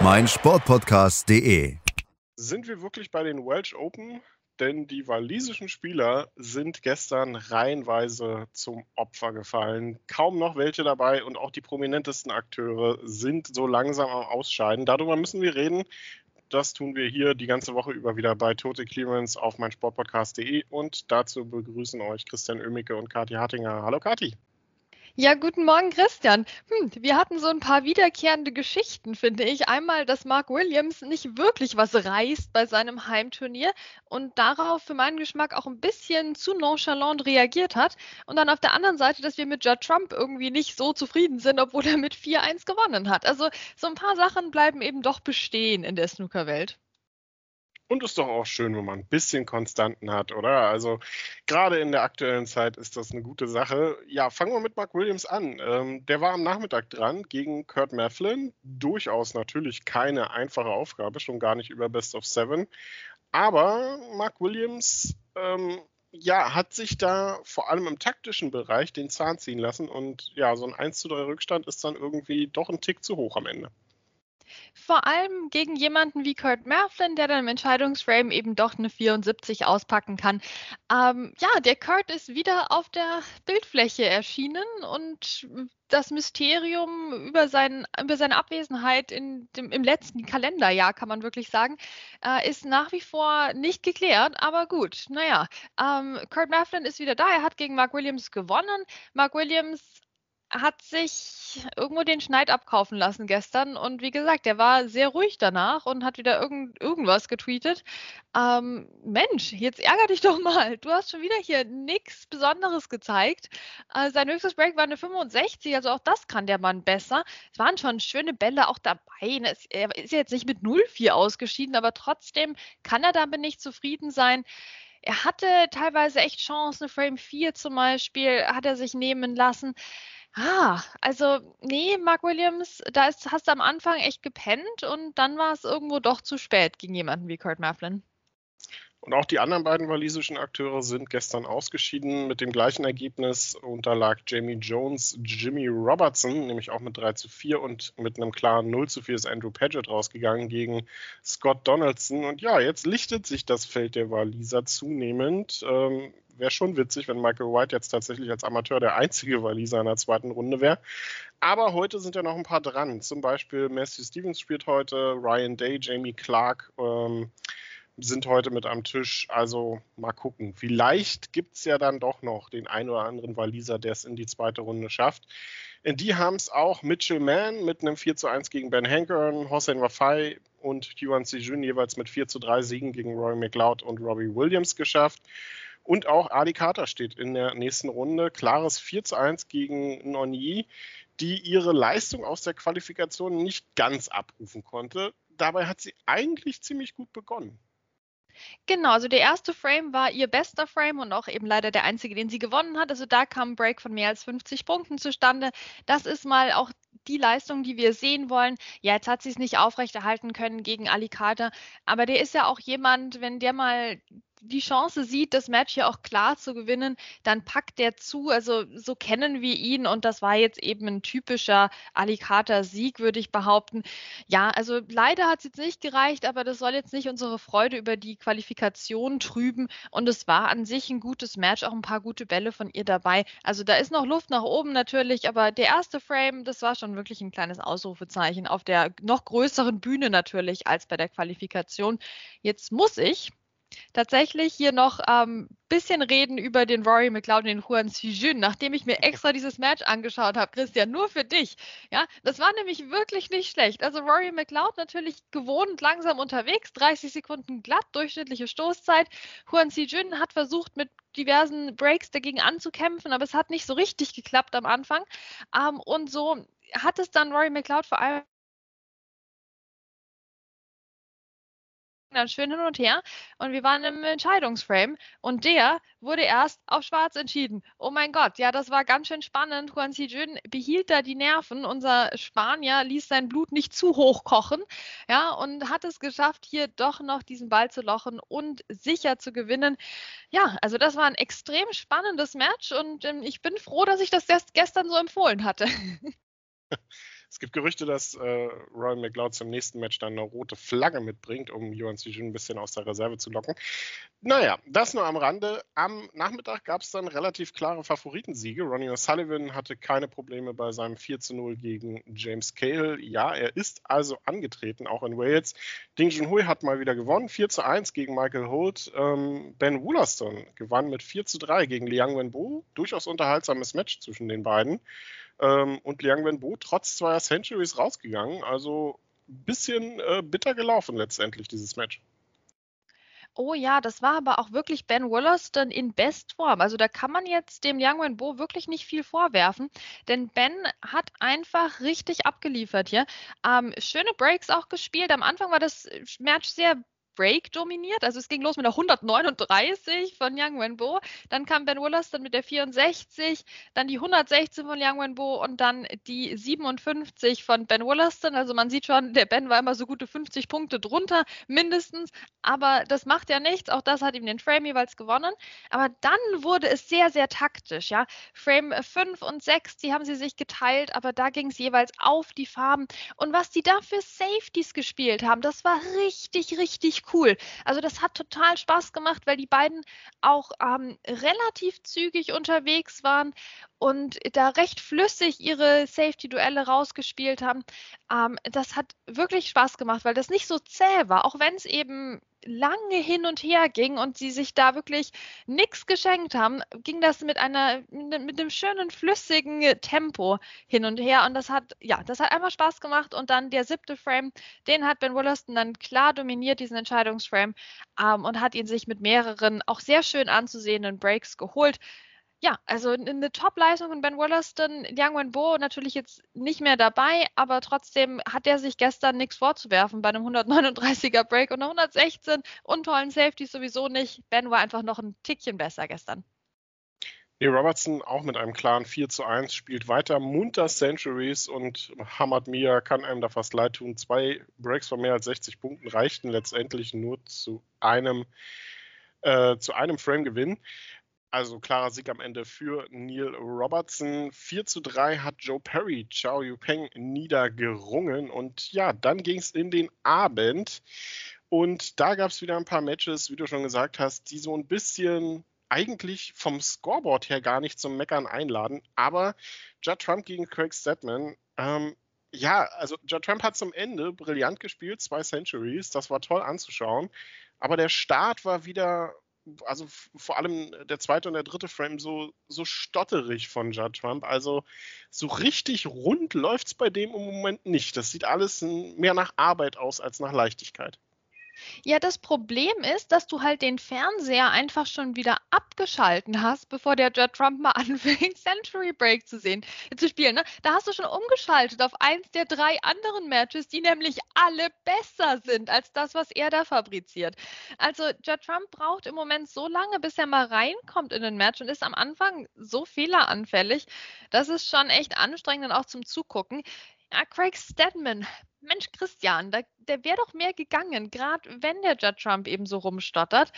meinsportpodcast.de. Sind wir wirklich bei den Welsh Open? Denn die walisischen Spieler sind gestern reihenweise zum Opfer gefallen. Kaum noch welche dabei und auch die prominentesten Akteure sind so langsam am Ausscheiden. Darüber müssen wir reden. Das tun wir hier die ganze Woche über wieder bei Total Clearance auf meinsportpodcast.de und dazu begrüßen euch Christian Oemicke und Kathi Hartinger. Hallo Kathi. Ja, guten Morgen, Christian. Hm, wir hatten so ein paar wiederkehrende Geschichten, finde ich. Einmal, dass Mark Williams nicht wirklich was reißt bei seinem Heimturnier und darauf für meinen Geschmack auch ein bisschen zu nonchalant reagiert hat. Und dann auf der anderen Seite, dass wir mit Judd Trump irgendwie nicht so zufrieden sind, obwohl er mit 4-1 gewonnen hat. Also so ein paar Sachen bleiben eben doch bestehen in der Snookerwelt. Und ist doch auch schön, wenn man ein bisschen Konstanten hat, oder? Also gerade in der aktuellen Zeit ist das eine gute Sache. Ja, fangen wir mit Mark Williams an. Ähm, der war am Nachmittag dran gegen Kurt Mafflin. Durchaus natürlich keine einfache Aufgabe, schon gar nicht über Best of Seven. Aber Mark Williams ähm, ja, hat sich da vor allem im taktischen Bereich den Zahn ziehen lassen und ja, so ein 1 zu 3 Rückstand ist dann irgendwie doch ein Tick zu hoch am Ende. Vor allem gegen jemanden wie Kurt Merflin, der dann im Entscheidungsframe eben doch eine 74 auspacken kann. Ähm, ja, der Kurt ist wieder auf der Bildfläche erschienen und das Mysterium über, sein, über seine Abwesenheit in dem, im letzten Kalenderjahr, kann man wirklich sagen, äh, ist nach wie vor nicht geklärt. Aber gut, naja, ähm, Kurt Merflin ist wieder da. Er hat gegen Mark Williams gewonnen. Mark Williams hat sich irgendwo den Schneid abkaufen lassen gestern. Und wie gesagt, er war sehr ruhig danach und hat wieder irgend, irgendwas getweetet. Ähm, Mensch, jetzt ärger dich doch mal. Du hast schon wieder hier nichts Besonderes gezeigt. Äh, sein höchstes Break war eine 65, also auch das kann der Mann besser. Es waren schon schöne Bälle auch dabei. Ne, er ist jetzt nicht mit 0-4 ausgeschieden, aber trotzdem kann er damit nicht zufrieden sein. Er hatte teilweise echt Chancen. Frame 4 zum Beispiel hat er sich nehmen lassen. Ah, also nee, Mark Williams, da ist, hast du am Anfang echt gepennt und dann war es irgendwo doch zu spät gegen jemanden wie Kurt Mafflin. Und auch die anderen beiden walisischen Akteure sind gestern ausgeschieden. Mit dem gleichen Ergebnis unterlag Jamie Jones Jimmy Robertson, nämlich auch mit 3 zu 4 und mit einem klaren 0 zu 4 ist Andrew Paget rausgegangen gegen Scott Donaldson. Und ja, jetzt lichtet sich das Feld der Waliser zunehmend. Ähm, wäre schon witzig, wenn Michael White jetzt tatsächlich als Amateur der einzige Waliser in der zweiten Runde wäre. Aber heute sind ja noch ein paar dran. Zum Beispiel Matthew Stevens spielt heute, Ryan Day, Jamie Clark. Ähm, sind heute mit am Tisch. Also mal gucken. Vielleicht gibt es ja dann doch noch den einen oder anderen Waliser, der es in die zweite Runde schafft. Die haben es auch Mitchell Mann mit einem 4 zu 1 gegen Ben Hankern, Hossein Wafai und Yuan Sijun jeweils mit 4 zu 3 Siegen gegen Roy McLeod und Robbie Williams geschafft. Und auch Ali Carter steht in der nächsten Runde. Klares 4 zu 1 gegen Nonyi, die ihre Leistung aus der Qualifikation nicht ganz abrufen konnte. Dabei hat sie eigentlich ziemlich gut begonnen. Genau, also der erste Frame war ihr bester Frame und auch eben leider der einzige, den sie gewonnen hat. Also da kam ein Break von mehr als 50 Punkten zustande. Das ist mal auch die Leistung, die wir sehen wollen. Ja, jetzt hat sie es nicht aufrechterhalten können gegen Alicante, aber der ist ja auch jemand, wenn der mal die Chance sieht, das Match hier auch klar zu gewinnen, dann packt der zu. Also so kennen wir ihn und das war jetzt eben ein typischer Alicata-Sieg, würde ich behaupten. Ja, also leider hat es jetzt nicht gereicht, aber das soll jetzt nicht unsere Freude über die Qualifikation trüben und es war an sich ein gutes Match, auch ein paar gute Bälle von ihr dabei. Also da ist noch Luft nach oben natürlich, aber der erste Frame, das war schon wirklich ein kleines Ausrufezeichen auf der noch größeren Bühne natürlich als bei der Qualifikation. Jetzt muss ich tatsächlich hier noch ein ähm, bisschen reden über den Rory McLeod und den Juan Sijun, nachdem ich mir extra dieses Match angeschaut habe, Christian, nur für dich. Ja, das war nämlich wirklich nicht schlecht. Also Rory McLeod natürlich gewohnt langsam unterwegs, 30 Sekunden glatt, durchschnittliche Stoßzeit. Juan Sijun hat versucht, mit diversen Breaks dagegen anzukämpfen, aber es hat nicht so richtig geklappt am Anfang. Ähm, und so hat es dann Rory McLeod vor allem dann schön hin und her und wir waren im Entscheidungsframe und der wurde erst auf schwarz entschieden. Oh mein Gott, ja, das war ganz schön spannend. Juan Sijun behielt da die Nerven. Unser Spanier ließ sein Blut nicht zu hoch kochen, ja, und hat es geschafft, hier doch noch diesen Ball zu lochen und sicher zu gewinnen. Ja, also das war ein extrem spannendes Match und ähm, ich bin froh, dass ich das gestern so empfohlen hatte. Es gibt Gerüchte, dass äh, Roy McLeod zum nächsten Match dann eine rote Flagge mitbringt, um Yuan Sijun ein bisschen aus der Reserve zu locken. Naja, das nur am Rande. Am Nachmittag gab es dann relativ klare Favoritensiege. Ronnie O'Sullivan hatte keine Probleme bei seinem 4 zu 0 gegen James Cahill. Ja, er ist also angetreten, auch in Wales. Ding Junhui hat mal wieder gewonnen, 4 zu 1 gegen Michael Holt. Ähm, ben Woolaston gewann mit 4 zu 3 gegen Liang Wenbo. Durchaus unterhaltsames Match zwischen den beiden. Ähm, und Liang Wenbo trotz zweier Centuries rausgegangen. Also ein bisschen äh, bitter gelaufen letztendlich, dieses Match. Oh ja, das war aber auch wirklich Ben Wollaston in Bestform. Also da kann man jetzt dem Liang Wenbo wirklich nicht viel vorwerfen, denn Ben hat einfach richtig abgeliefert hier. Ähm, schöne Breaks auch gespielt. Am Anfang war das Match sehr Break dominiert. Also es ging los mit der 139 von Yang Wenbo, dann kam Ben Wollaston mit der 64, dann die 116 von Yang Wenbo und dann die 57 von Ben Wollaston. Also man sieht schon, der Ben war immer so gute 50 Punkte drunter, mindestens. Aber das macht ja nichts. Auch das hat ihm den Frame jeweils gewonnen. Aber dann wurde es sehr, sehr taktisch. Ja, Frame 5 und 6, die haben sie sich geteilt, aber da ging es jeweils auf die Farben. Und was die da für Safeties gespielt haben, das war richtig, richtig cool. Also das hat total Spaß gemacht, weil die beiden auch ähm, relativ zügig unterwegs waren und da recht flüssig ihre Safety-Duelle rausgespielt haben. Ähm, das hat wirklich Spaß gemacht, weil das nicht so zäh war, auch wenn es eben lange hin und her ging und sie sich da wirklich nichts geschenkt haben, ging das mit einer mit einem schönen flüssigen Tempo hin und her. Und das hat ja, das hat einfach Spaß gemacht und dann der siebte Frame, den hat Ben Wollaston dann klar dominiert diesen Entscheidungsframe ähm, und hat ihn sich mit mehreren auch sehr schön anzusehenden Breaks geholt ja, also eine Top-Leistung von Ben Wollaston, Liang Wenbo natürlich jetzt nicht mehr dabei, aber trotzdem hat er sich gestern nichts vorzuwerfen bei einem 139er Break und einer 116 und tollen Safety sowieso nicht. Ben war einfach noch ein Tickchen besser gestern. Nee, Robertson auch mit einem klaren 4 zu 1 spielt weiter munter Centuries und Hamad Mia kann einem da fast leid tun. Zwei Breaks von mehr als 60 Punkten reichten letztendlich nur zu einem, äh, zu einem Frame-Gewinn. Also klarer Sieg am Ende für Neil Robertson. 4 zu 3 hat Joe Perry Chao Yupeng niedergerungen. Und ja, dann ging es in den Abend. Und da gab es wieder ein paar Matches, wie du schon gesagt hast, die so ein bisschen eigentlich vom Scoreboard her gar nicht zum Meckern einladen. Aber Judd Trump gegen Craig Stedman, ähm, ja, also Judd Trump hat zum Ende brillant gespielt, zwei Centuries, das war toll anzuschauen. Aber der Start war wieder also vor allem der zweite und der dritte Frame so, so stotterig von Judd Trump. Also so richtig rund läuft es bei dem im Moment nicht. Das sieht alles mehr nach Arbeit aus als nach Leichtigkeit. Ja, das Problem ist, dass du halt den Fernseher einfach schon wieder abgeschalten hast, bevor der Judd Trump mal anfängt, Century Break zu sehen, äh, zu spielen. Ne? Da hast du schon umgeschaltet auf eins der drei anderen Matches, die nämlich alle besser sind als das, was er da fabriziert. Also Judd Trump braucht im Moment so lange, bis er mal reinkommt in den Match und ist am Anfang so fehleranfällig. Das ist schon echt anstrengend und auch zum Zugucken. Ja, Craig Stedman, Mensch, Christian, da, der wäre doch mehr gegangen, gerade wenn der Judd Trump eben so rumstottert.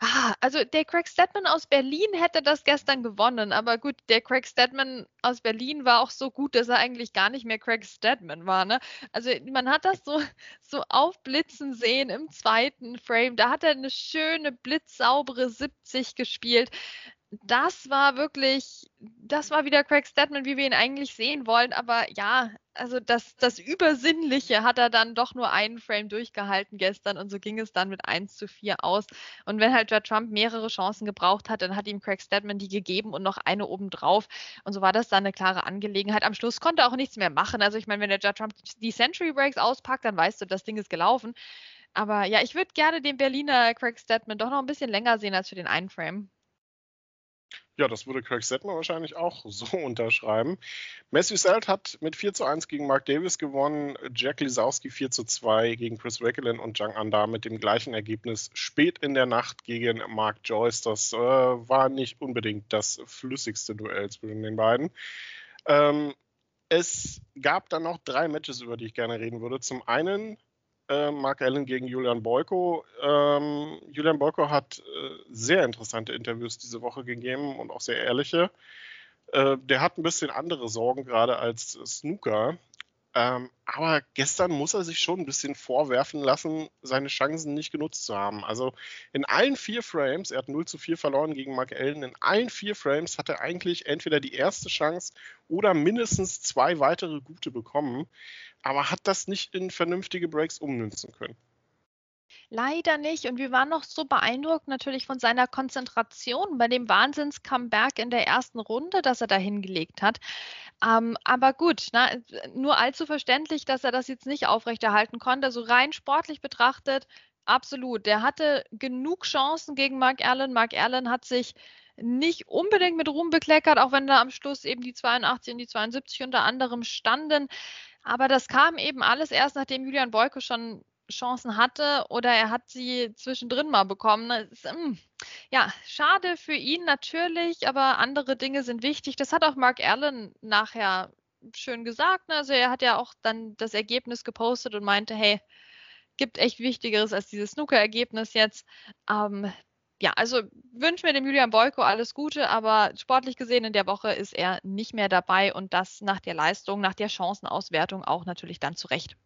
Ah, also der Craig Stedman aus Berlin hätte das gestern gewonnen, aber gut, der Craig Stedman aus Berlin war auch so gut, dass er eigentlich gar nicht mehr Craig Stedman war. Ne? Also man hat das so, so aufblitzen sehen im zweiten Frame. Da hat er eine schöne, blitzsaubere 70 gespielt das war wirklich, das war wieder Craig Stedman, wie wir ihn eigentlich sehen wollen. Aber ja, also das, das Übersinnliche hat er dann doch nur einen Frame durchgehalten gestern und so ging es dann mit 1 zu 4 aus. Und wenn halt Judd Trump mehrere Chancen gebraucht hat, dann hat ihm Craig Stedman die gegeben und noch eine obendrauf. Und so war das dann eine klare Angelegenheit. Am Schluss konnte er auch nichts mehr machen. Also ich meine, wenn der Judd Trump die Century Breaks auspackt, dann weißt du, das Ding ist gelaufen. Aber ja, ich würde gerne den Berliner Craig Stedman doch noch ein bisschen länger sehen als für den einen Frame. Ja, das würde Kirk Sedman wahrscheinlich auch so unterschreiben. Matthew Selt hat mit 4 zu 1 gegen Mark Davis gewonnen, Jack Lisowski 4 zu 2 gegen Chris Wackelin und Jang Anda mit dem gleichen Ergebnis spät in der Nacht gegen Mark Joyce. Das äh, war nicht unbedingt das flüssigste Duell zwischen den beiden. Ähm, es gab dann noch drei Matches, über die ich gerne reden würde. Zum einen äh, Mark Allen gegen Julian Boyko. Ähm, Julian Boyko hat äh, sehr interessante Interviews diese Woche gegeben und auch sehr ehrliche. Äh, der hat ein bisschen andere Sorgen gerade als Snooker. Ähm, aber gestern muss er sich schon ein bisschen vorwerfen lassen, seine Chancen nicht genutzt zu haben. Also in allen vier Frames, er hat 0 zu 4 verloren gegen Mark Allen, in allen vier Frames hat er eigentlich entweder die erste Chance oder mindestens zwei weitere gute bekommen, aber hat das nicht in vernünftige Breaks ummünzen können. Leider nicht. Und wir waren noch so beeindruckt natürlich von seiner Konzentration bei dem Wahnsinns-Comeback in der ersten Runde, das er da hingelegt hat. Ähm, aber gut, na, nur allzu verständlich, dass er das jetzt nicht aufrechterhalten konnte. Also rein sportlich betrachtet, absolut. Der hatte genug Chancen gegen Mark Allen. Mark Allen hat sich nicht unbedingt mit Ruhm bekleckert, auch wenn da am Schluss eben die 82 und die 72 unter anderem standen. Aber das kam eben alles erst, nachdem Julian Boyko schon Chancen hatte oder er hat sie zwischendrin mal bekommen. Ist, hm, ja, schade für ihn natürlich, aber andere Dinge sind wichtig. Das hat auch Mark Allen nachher schön gesagt. Ne? Also er hat ja auch dann das Ergebnis gepostet und meinte, hey, gibt echt Wichtigeres als dieses Snooker-Ergebnis jetzt. Ähm, ja, also wünsche mir dem Julian Boyko alles Gute, aber sportlich gesehen in der Woche ist er nicht mehr dabei und das nach der Leistung, nach der Chancenauswertung auch natürlich dann zurecht.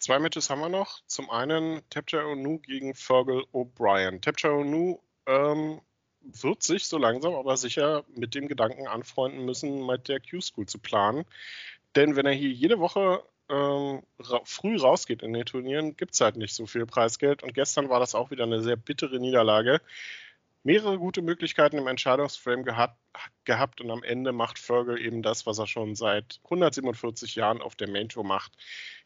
Zwei Matches haben wir noch. Zum einen Tapja Onu gegen Fergal O'Brien. Tapja Onu ähm, wird sich so langsam aber sicher mit dem Gedanken anfreunden müssen, mit der Q-School zu planen. Denn wenn er hier jede Woche ähm, ra früh rausgeht in den Turnieren, gibt es halt nicht so viel Preisgeld. Und gestern war das auch wieder eine sehr bittere Niederlage. Mehrere gute Möglichkeiten im Entscheidungsframe gehabt, gehabt und am Ende macht Fergal eben das, was er schon seit 147 Jahren auf der Main Tour macht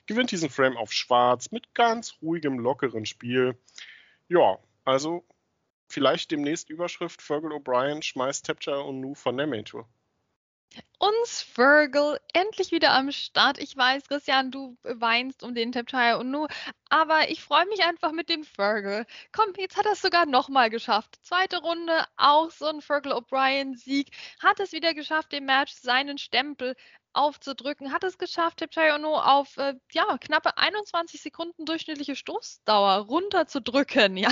gewinnt diesen Frame auf Schwarz mit ganz ruhigem, lockeren Spiel. Ja, also vielleicht demnächst Überschrift Fergal O'Brien schmeißt Tapcha und Nu von der Main Tour. Uns Virgil endlich wieder am Start. Ich weiß, Christian, du weinst um den Tapchaya und Nu, aber ich freue mich einfach mit dem Virgil. Komm, jetzt hat er es sogar nochmal geschafft. Zweite Runde, auch so ein Virgil O'Brien-Sieg. Hat es wieder geschafft, dem Match seinen Stempel aufzudrücken, hat es geschafft, Tipchayono auf äh, ja, knappe 21 Sekunden durchschnittliche Stoßdauer runterzudrücken. Ja,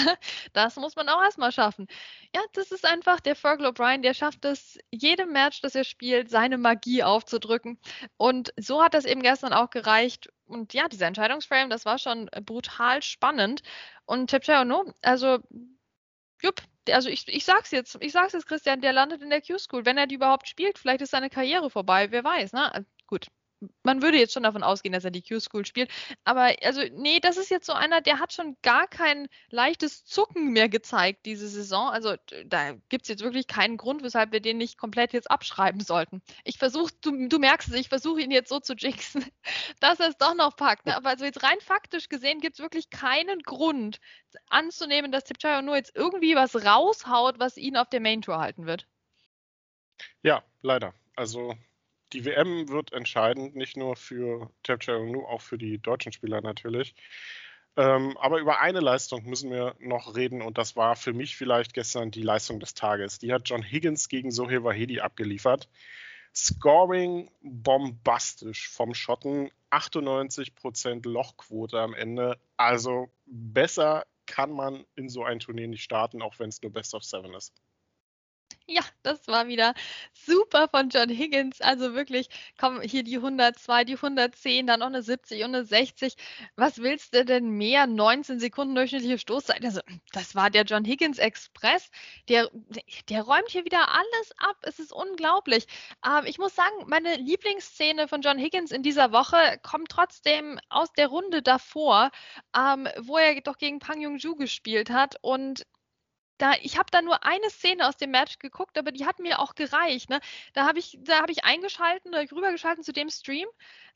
das muss man auch erstmal schaffen. Ja, das ist einfach der Fergal O'Brien, der schafft es, jedem Match, das er spielt, seine Magie aufzudrücken. Und so hat das eben gestern auch gereicht. Und ja, dieser Entscheidungsframe, das war schon brutal spannend. Und Tipchayono, also jupp, also ich, ich sag's jetzt, ich sag's jetzt, Christian, der landet in der Q-School. Wenn er die überhaupt spielt, vielleicht ist seine Karriere vorbei, wer weiß, ne? Gut, man würde jetzt schon davon ausgehen, dass er die Q-School spielt. Aber also, nee, das ist jetzt so einer, der hat schon gar kein leichtes Zucken mehr gezeigt diese Saison. Also da gibt es jetzt wirklich keinen Grund, weshalb wir den nicht komplett jetzt abschreiben sollten. Ich versuche, du, du, merkst es, ich versuche ihn jetzt so zu jinxen, dass er es doch noch packt. Ne? Aber also jetzt rein faktisch gesehen gibt es wirklich keinen Grund anzunehmen, dass Tipchayo nur jetzt irgendwie was raushaut, was ihn auf der Main Tour halten wird. Ja, leider. Also die WM wird entscheidend, nicht nur für Tapcharoonu, auch für die deutschen Spieler natürlich. Ähm, aber über eine Leistung müssen wir noch reden und das war für mich vielleicht gestern die Leistung des Tages. Die hat John Higgins gegen Sohail Wahedi abgeliefert. Scoring bombastisch vom Schotten, 98% Lochquote am Ende. Also besser kann man in so ein Turnier nicht starten, auch wenn es nur Best of Seven ist. Ja, das war wieder super von John Higgins. Also wirklich, komm, hier die 102, die 110, dann noch eine 70 und eine 60. Was willst du denn mehr? 19 Sekunden durchschnittliche Stoßzeit. Also, das war der John Higgins Express. Der, der räumt hier wieder alles ab. Es ist unglaublich. Ähm, ich muss sagen, meine Lieblingsszene von John Higgins in dieser Woche kommt trotzdem aus der Runde davor, ähm, wo er doch gegen Pang Jung-Ju gespielt hat. Und da, ich habe da nur eine Szene aus dem Match geguckt, aber die hat mir auch gereicht. Ne? Da habe ich, da ich eingeschalten, rübergeschalten zu dem Stream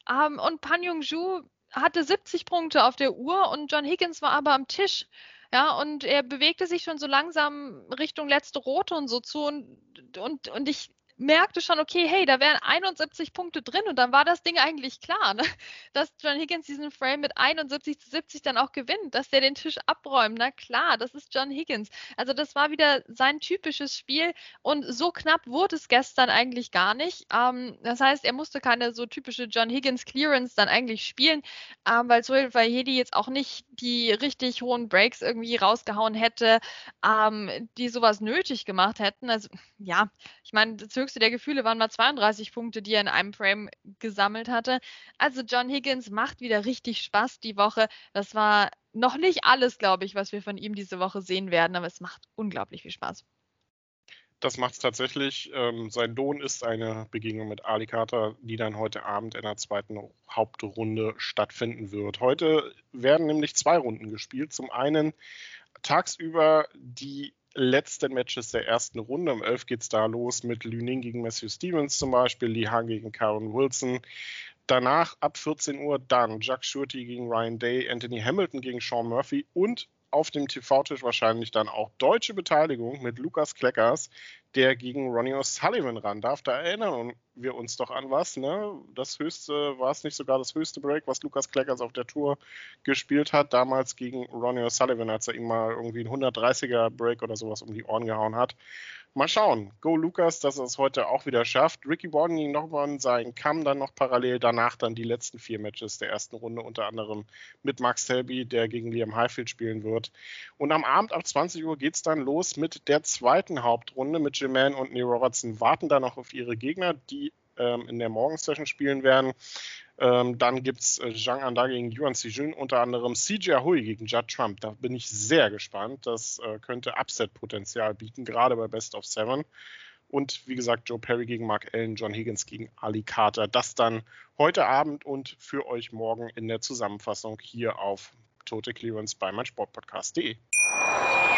ähm, und Pan Jung Ju hatte 70 Punkte auf der Uhr und John Higgins war aber am Tisch. Ja, und er bewegte sich schon so langsam Richtung letzte Rote und so zu und, und, und ich merkte schon, okay, hey, da wären 71 Punkte drin und dann war das Ding eigentlich klar, ne? dass John Higgins diesen Frame mit 71 zu 70 dann auch gewinnt, dass der den Tisch abräumt. Na klar, das ist John Higgins. Also das war wieder sein typisches Spiel und so knapp wurde es gestern eigentlich gar nicht. Ähm, das heißt, er musste keine so typische John Higgins Clearance dann eigentlich spielen, ähm, weil Sohail Vahedi jetzt auch nicht die richtig hohen Breaks irgendwie rausgehauen hätte, ähm, die sowas nötig gemacht hätten. Also ja, ich meine, das höchste der Gefühle waren mal 32 Punkte, die er in einem Frame gesammelt hatte. Also John Higgins macht wieder richtig Spaß die Woche. Das war noch nicht alles, glaube ich, was wir von ihm diese Woche sehen werden, aber es macht unglaublich viel Spaß. Das macht es tatsächlich. Ähm, sein Lohn ist eine Begegnung mit Ali Carter, die dann heute Abend in der zweiten Hauptrunde stattfinden wird. Heute werden nämlich zwei Runden gespielt. Zum einen tagsüber die letzten Matches der ersten Runde. Um 11 geht es da los mit Lüning gegen Matthew Stevens zum Beispiel, Lee Han gegen Karen Wilson. Danach ab 14 Uhr dann Jack Shurty gegen Ryan Day, Anthony Hamilton gegen Sean Murphy und auf dem TV-Tisch wahrscheinlich dann auch deutsche Beteiligung mit Lukas Kleckers, der gegen Ronnie O'Sullivan ran darf. Da erinnern wir uns doch an was, ne? Das höchste, war es nicht sogar das höchste Break, was Lukas Kleckers auf der Tour gespielt hat, damals gegen Ronnie O'Sullivan, als er ihm mal irgendwie ein 130er Break oder sowas um die Ohren gehauen hat. Mal schauen. Go Lukas, dass er es heute auch wieder schafft. Ricky Borden ging nochmal in seinen Kamm dann noch parallel. Danach dann die letzten vier Matches der ersten Runde, unter anderem mit Max Selby, der gegen Liam Highfield spielen wird. Und am Abend ab 20 Uhr geht es dann los mit der zweiten Hauptrunde mit Jim Mann und Neil Robertson. Warten dann noch auf ihre Gegner, die ähm, in der Morgensession spielen werden. Ähm, dann gibt es äh, Zhang Anda gegen Yuan Xijun, unter anderem CJ Hui gegen Judd Trump. Da bin ich sehr gespannt. Das äh, könnte Upset-Potenzial bieten, gerade bei Best of Seven. Und wie gesagt, Joe Perry gegen Mark Allen, John Higgins gegen Ali Carter. Das dann heute Abend und für euch morgen in der Zusammenfassung hier auf Tote Clearance bei meinsportpodcast.de.